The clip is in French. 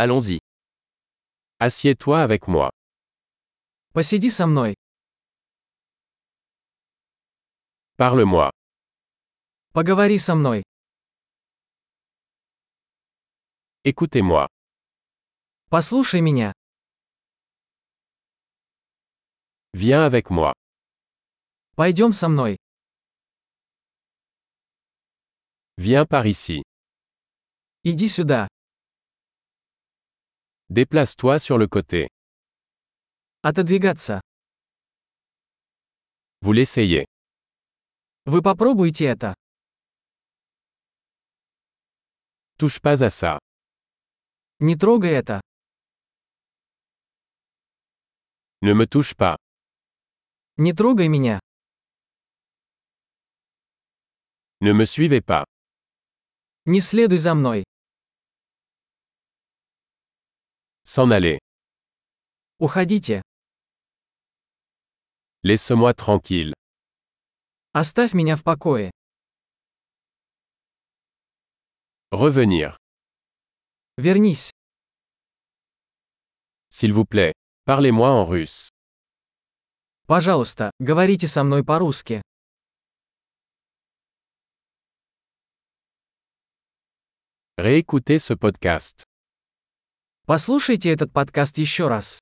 Allons-y. Assieds-toi avec moi. Посиди со мной. Parle-moi. Поговори со мной. Écoutez-moi. Послушай меня. Viens avec moi. Пойдем со мной. Viens par ici. Иди сюда. Déplace-toi sur le côté. Отодвигаться. Vous l'essayez. Вы попробуйте это. Touche pas à ça. Не трогай это. Ne me touche pas. Не трогай меня. Ne me suivez pas. Не следуй за мной. S'en aller. Уходите. Laisse-moi tranquille. Оставь меня в покое. Revenir. Вернись. S'il vous plaît. Parlez-moi en russe. Пожалуйста, говорите со мной по-русски. Réécoutez ce podcast. Послушайте этот подкаст еще раз.